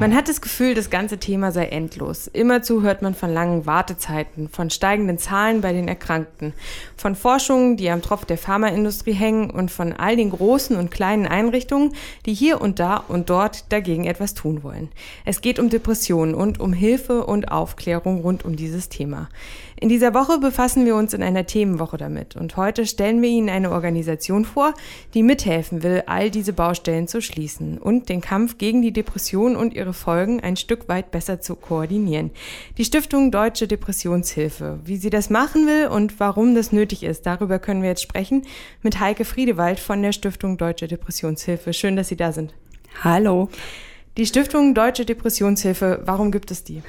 Man hat das Gefühl, das ganze Thema sei endlos. Immerzu hört man von langen Wartezeiten, von steigenden Zahlen bei den Erkrankten, von Forschungen, die am Tropf der Pharmaindustrie hängen und von all den großen und kleinen Einrichtungen, die hier und da und dort dagegen etwas tun wollen. Es geht um Depressionen und um Hilfe und Aufklärung rund um dieses Thema. In dieser Woche befassen wir uns in einer Themenwoche damit und heute stellen wir Ihnen eine Organisation vor, die mithelfen will, all diese Baustellen zu schließen und den Kampf gegen die Depression und ihre Folgen ein Stück weit besser zu koordinieren. Die Stiftung Deutsche Depressionshilfe. Wie sie das machen will und warum das nötig ist, darüber können wir jetzt sprechen mit Heike Friedewald von der Stiftung Deutsche Depressionshilfe. Schön, dass Sie da sind. Hallo. Die Stiftung Deutsche Depressionshilfe, warum gibt es die?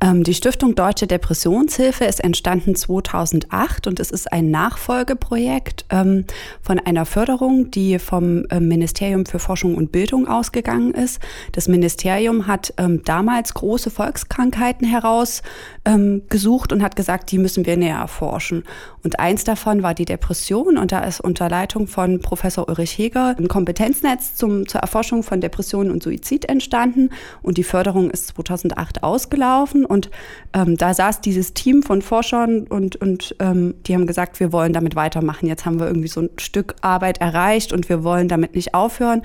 Ähm, die Stiftung Deutsche Depressionshilfe ist entstanden 2008 und es ist ein Nachfolgeprojekt ähm, von einer Förderung, die vom ähm, Ministerium für Forschung und Bildung ausgegangen ist. Das Ministerium hat ähm, damals große Volkskrankheiten herausgesucht und hat gesagt, die müssen wir näher erforschen. Und eins davon war die Depression und da ist unter Leitung von Professor Ulrich Heger ein Kompetenznetz zum, zur Erforschung von Depressionen und Suizid entstanden entstanden und die Förderung ist 2008 ausgelaufen und ähm, da saß dieses Team von Forschern und, und ähm, die haben gesagt, wir wollen damit weitermachen. Jetzt haben wir irgendwie so ein Stück Arbeit erreicht und wir wollen damit nicht aufhören.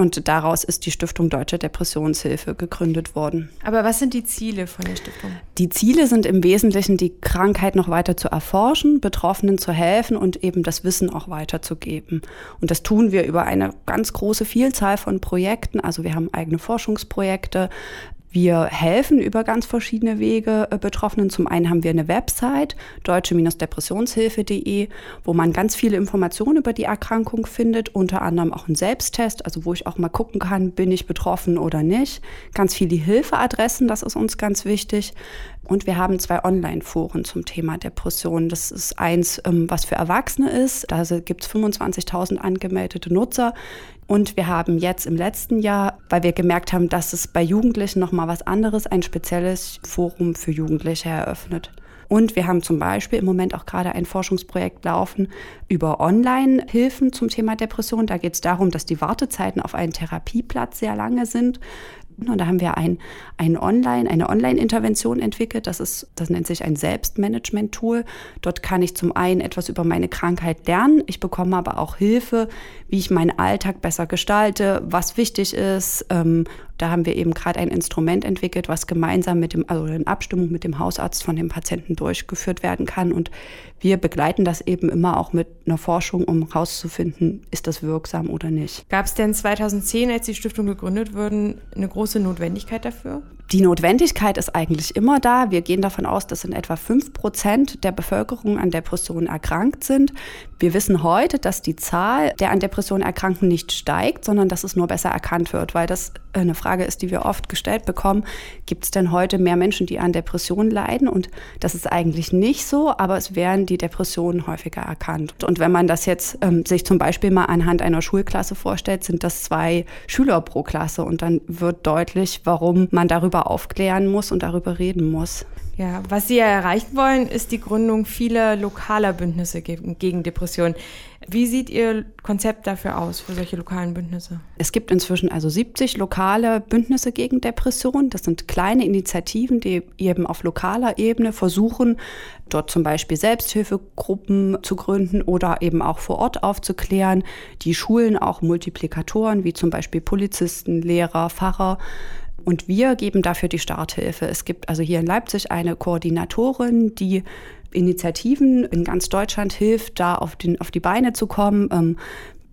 Und daraus ist die Stiftung Deutsche Depressionshilfe gegründet worden. Aber was sind die Ziele von der Stiftung? Die Ziele sind im Wesentlichen, die Krankheit noch weiter zu erforschen, Betroffenen zu helfen und eben das Wissen auch weiterzugeben. Und das tun wir über eine ganz große Vielzahl von Projekten. Also wir haben eigene Forschungsprojekte, wir helfen über ganz verschiedene Wege äh, Betroffenen. Zum einen haben wir eine Website, deutsche-depressionshilfe.de, wo man ganz viele Informationen über die Erkrankung findet, unter anderem auch einen Selbsttest, also wo ich auch mal gucken kann, bin ich betroffen oder nicht. Ganz viele Hilfeadressen, das ist uns ganz wichtig. Und wir haben zwei Online-Foren zum Thema Depression. Das ist eins, ähm, was für Erwachsene ist. Da gibt es 25.000 angemeldete Nutzer. Und wir haben jetzt im letzten Jahr, weil wir gemerkt haben, dass es bei Jugendlichen noch mal was anderes, ein spezielles Forum für Jugendliche eröffnet. Und wir haben zum Beispiel im Moment auch gerade ein Forschungsprojekt laufen über Online-Hilfen zum Thema Depression. Da geht es darum, dass die Wartezeiten auf einen Therapieplatz sehr lange sind. Und da haben wir ein, ein Online, eine Online-Intervention entwickelt. Das ist, das nennt sich ein Selbstmanagement-Tool. Dort kann ich zum einen etwas über meine Krankheit lernen. Ich bekomme aber auch Hilfe, wie ich meinen Alltag besser gestalte, was wichtig ist. Ähm, da haben wir eben gerade ein Instrument entwickelt, was gemeinsam mit dem, also in Abstimmung mit dem Hausarzt von dem Patienten durchgeführt werden kann. Und wir begleiten das eben immer auch mit einer Forschung, um herauszufinden, ist das wirksam oder nicht. Gab es denn 2010, als die Stiftung gegründet wurde, eine große Notwendigkeit dafür? Die Notwendigkeit ist eigentlich immer da. Wir gehen davon aus, dass in etwa fünf Prozent der Bevölkerung an Depressionen erkrankt sind. Wir wissen heute, dass die Zahl der an Depressionen Erkrankten nicht steigt, sondern dass es nur besser erkannt wird, weil das eine Frage ist, die wir oft gestellt bekommen. Gibt es denn heute mehr Menschen, die an Depressionen leiden? Und das ist eigentlich nicht so, aber es werden die Depressionen häufiger erkannt. Und wenn man das jetzt ähm, sich zum Beispiel mal anhand einer Schulklasse vorstellt, sind das zwei Schüler pro Klasse und dann wird deutlich, warum man darüber darüber aufklären muss und darüber reden muss. Ja, was Sie ja erreichen wollen, ist die Gründung vieler lokaler Bündnisse gegen Depressionen. Wie sieht Ihr Konzept dafür aus, für solche lokalen Bündnisse? Es gibt inzwischen also 70 lokale Bündnisse gegen Depressionen. Das sind kleine Initiativen, die eben auf lokaler Ebene versuchen, dort zum Beispiel Selbsthilfegruppen zu gründen oder eben auch vor Ort aufzuklären. Die Schulen auch Multiplikatoren, wie zum Beispiel Polizisten, Lehrer, Pfarrer und wir geben dafür die Starthilfe. Es gibt also hier in Leipzig eine Koordinatorin, die Initiativen in ganz Deutschland hilft, da auf, den, auf die Beine zu kommen. Ähm,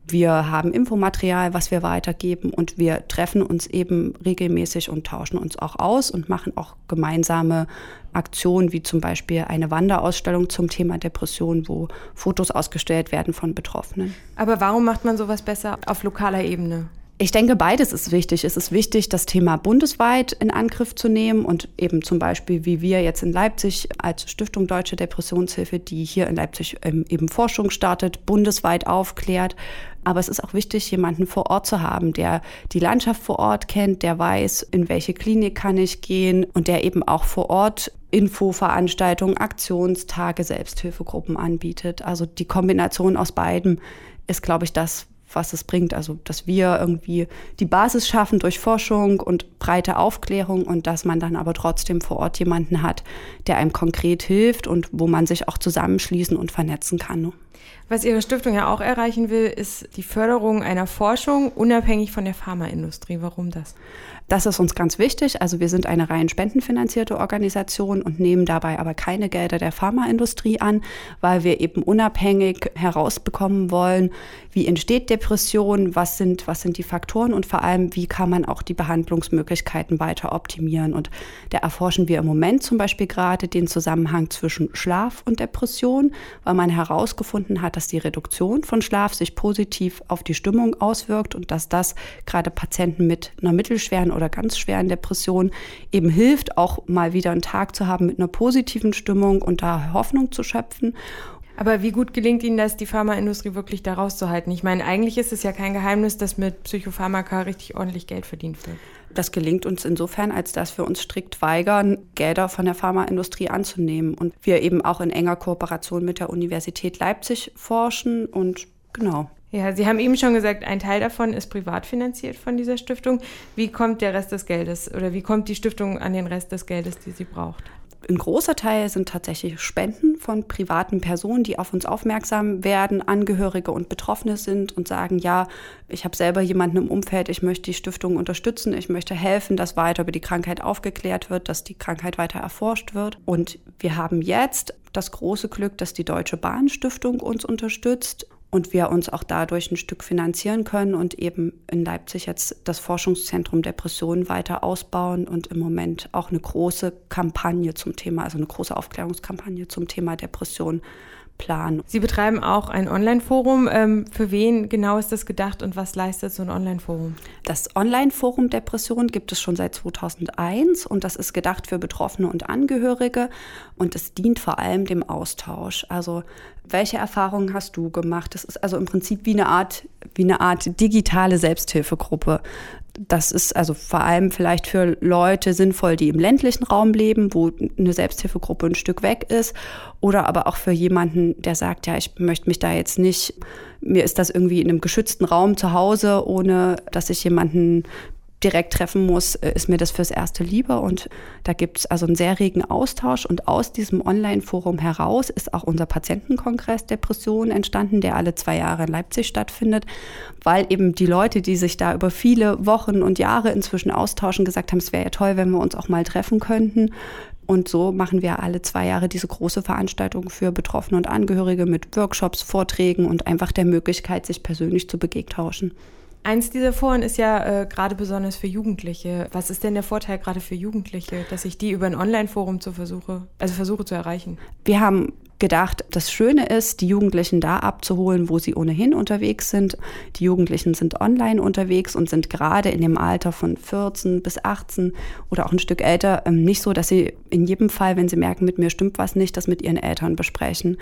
wir haben Infomaterial, was wir weitergeben und wir treffen uns eben regelmäßig und tauschen uns auch aus und machen auch gemeinsame Aktionen, wie zum Beispiel eine Wanderausstellung zum Thema Depression, wo Fotos ausgestellt werden von Betroffenen. Aber warum macht man sowas besser auf lokaler Ebene? Ich denke, beides ist wichtig. Es ist wichtig, das Thema bundesweit in Angriff zu nehmen und eben zum Beispiel, wie wir jetzt in Leipzig als Stiftung Deutsche Depressionshilfe, die hier in Leipzig ähm, eben Forschung startet, bundesweit aufklärt. Aber es ist auch wichtig, jemanden vor Ort zu haben, der die Landschaft vor Ort kennt, der weiß, in welche Klinik kann ich gehen und der eben auch vor Ort Infoveranstaltungen, Aktionstage, Selbsthilfegruppen anbietet. Also die Kombination aus beiden ist, glaube ich, das, was es bringt. Also, dass wir irgendwie die Basis schaffen durch Forschung und breite Aufklärung und dass man dann aber trotzdem vor Ort jemanden hat, der einem konkret hilft und wo man sich auch zusammenschließen und vernetzen kann. Was Ihre Stiftung ja auch erreichen will, ist die Förderung einer Forschung unabhängig von der Pharmaindustrie. Warum das? Das ist uns ganz wichtig. Also wir sind eine rein spendenfinanzierte Organisation und nehmen dabei aber keine Gelder der Pharmaindustrie an, weil wir eben unabhängig herausbekommen wollen, wie entsteht Depression, was sind, was sind die Faktoren und vor allem, wie kann man auch die Behandlungsmöglichkeiten weiter optimieren. Und da erforschen wir im Moment zum Beispiel gerade den Zusammenhang zwischen Schlaf und Depression, weil man herausgefunden hat, dass die Reduktion von Schlaf sich positiv auf die Stimmung auswirkt und dass das gerade Patienten mit einer mittelschweren oder ganz schweren Depression eben hilft, auch mal wieder einen Tag zu haben mit einer positiven Stimmung und da Hoffnung zu schöpfen. Aber wie gut gelingt Ihnen das, die Pharmaindustrie wirklich da rauszuhalten? Ich meine, eigentlich ist es ja kein Geheimnis, dass mit Psychopharmaka richtig ordentlich Geld verdient wird. Das gelingt uns insofern, als dass wir uns strikt weigern, Gelder von der Pharmaindustrie anzunehmen und wir eben auch in enger Kooperation mit der Universität Leipzig forschen und genau. Ja, Sie haben eben schon gesagt, ein Teil davon ist privat finanziert von dieser Stiftung. Wie kommt der Rest des Geldes oder wie kommt die Stiftung an den Rest des Geldes, die sie braucht? Ein großer Teil sind tatsächlich Spenden von privaten Personen, die auf uns aufmerksam werden, Angehörige und Betroffene sind und sagen, ja, ich habe selber jemanden im Umfeld, ich möchte die Stiftung unterstützen, ich möchte helfen, dass weiter über die Krankheit aufgeklärt wird, dass die Krankheit weiter erforscht wird. Und wir haben jetzt das große Glück, dass die Deutsche Bahnstiftung uns unterstützt und wir uns auch dadurch ein Stück finanzieren können und eben in Leipzig jetzt das Forschungszentrum Depressionen weiter ausbauen und im Moment auch eine große Kampagne zum Thema, also eine große Aufklärungskampagne zum Thema Depression planen. Sie betreiben auch ein Online-Forum. Ähm, für wen genau ist das gedacht und was leistet so ein Online-Forum? Das Online-Forum Depression gibt es schon seit 2001 und das ist gedacht für Betroffene und Angehörige und es dient vor allem dem Austausch. Also welche Erfahrungen hast du gemacht? Das ist also im Prinzip wie eine Art, wie eine Art digitale Selbsthilfegruppe das ist also vor allem vielleicht für Leute sinnvoll, die im ländlichen Raum leben, wo eine Selbsthilfegruppe ein Stück weg ist. Oder aber auch für jemanden, der sagt, ja, ich möchte mich da jetzt nicht, mir ist das irgendwie in einem geschützten Raum zu Hause, ohne dass ich jemanden direkt treffen muss, äh, ist mir das fürs Erste lieber. Und da gibt es also einen sehr regen Austausch. Und aus diesem Online-Forum heraus ist auch unser Patientenkongress Depression entstanden, der alle zwei Jahre in Leipzig stattfindet, weil eben die Leute, die sich da über viele Wochen und Jahre inzwischen austauschen, gesagt haben, es wäre ja toll, wenn wir uns auch mal treffen könnten. Und so machen wir alle zwei Jahre diese große Veranstaltung für Betroffene und Angehörige mit Workshops, Vorträgen und einfach der Möglichkeit, sich persönlich zu begegtauschen. Eins dieser Foren ist ja äh, gerade besonders für Jugendliche. Was ist denn der Vorteil gerade für Jugendliche, dass ich die über ein Online-Forum zu versuche, also versuche zu erreichen? Wir haben gedacht, das Schöne ist, die Jugendlichen da abzuholen, wo sie ohnehin unterwegs sind. Die Jugendlichen sind online unterwegs und sind gerade in dem Alter von 14 bis 18 oder auch ein Stück älter ähm, nicht so, dass sie in jedem Fall, wenn sie merken, mit mir stimmt was nicht, das mit ihren Eltern besprechen,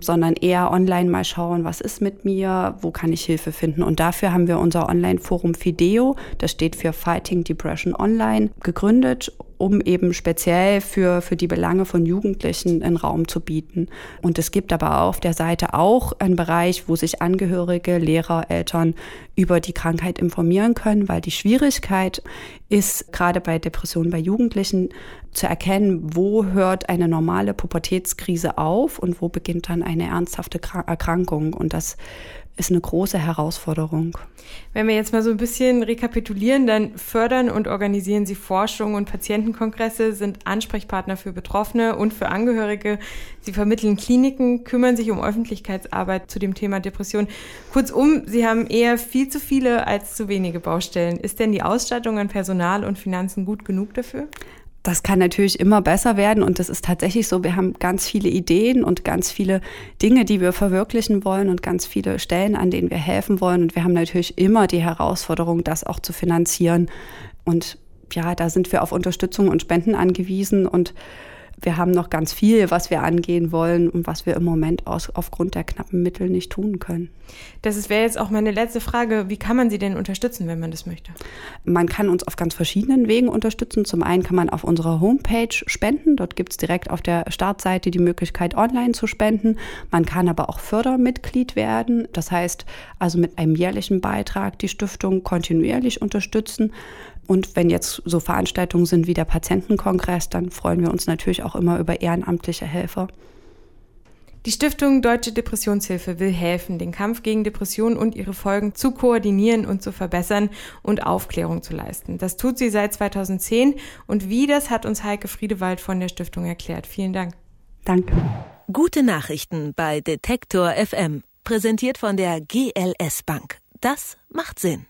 sondern eher online mal schauen, was ist mit mir, wo kann ich Hilfe finden. Und dafür haben wir unser Online-Forum Fideo, das steht für Fighting Depression Online, gegründet um eben speziell für, für die Belange von Jugendlichen einen Raum zu bieten. Und es gibt aber auf der Seite auch einen Bereich, wo sich Angehörige, Lehrer, Eltern über die Krankheit informieren können, weil die Schwierigkeit ist gerade bei Depressionen bei Jugendlichen zu erkennen, wo hört eine normale Pubertätskrise auf und wo beginnt dann eine ernsthafte Erkrankung. Und das ist eine große Herausforderung. Wenn wir jetzt mal so ein bisschen rekapitulieren, dann fördern und organisieren Sie Forschung und Patientenkongresse, sind Ansprechpartner für Betroffene und für Angehörige. Sie vermitteln Kliniken, kümmern sich um Öffentlichkeitsarbeit zu dem Thema Depression. Kurzum, Sie haben eher viel zu viele als zu wenige Baustellen. Ist denn die Ausstattung an Personal und Finanzen gut genug dafür? Das kann natürlich immer besser werden und das ist tatsächlich so. Wir haben ganz viele Ideen und ganz viele Dinge, die wir verwirklichen wollen und ganz viele Stellen, an denen wir helfen wollen. Und wir haben natürlich immer die Herausforderung, das auch zu finanzieren. Und ja, da sind wir auf Unterstützung und Spenden angewiesen und wir haben noch ganz viel, was wir angehen wollen und was wir im Moment aus, aufgrund der knappen Mittel nicht tun können. Das wäre jetzt auch meine letzte Frage. Wie kann man Sie denn unterstützen, wenn man das möchte? Man kann uns auf ganz verschiedenen Wegen unterstützen. Zum einen kann man auf unserer Homepage spenden. Dort gibt es direkt auf der Startseite die Möglichkeit, online zu spenden. Man kann aber auch Fördermitglied werden. Das heißt, also mit einem jährlichen Beitrag die Stiftung kontinuierlich unterstützen. Und wenn jetzt so Veranstaltungen sind wie der Patientenkongress, dann freuen wir uns natürlich auch immer über ehrenamtliche Helfer. Die Stiftung Deutsche Depressionshilfe will helfen, den Kampf gegen Depressionen und ihre Folgen zu koordinieren und zu verbessern und Aufklärung zu leisten. Das tut sie seit 2010 und wie, das hat uns Heike Friedewald von der Stiftung erklärt. Vielen Dank. Danke. Gute Nachrichten bei Detektor FM, präsentiert von der GLS Bank. Das macht Sinn.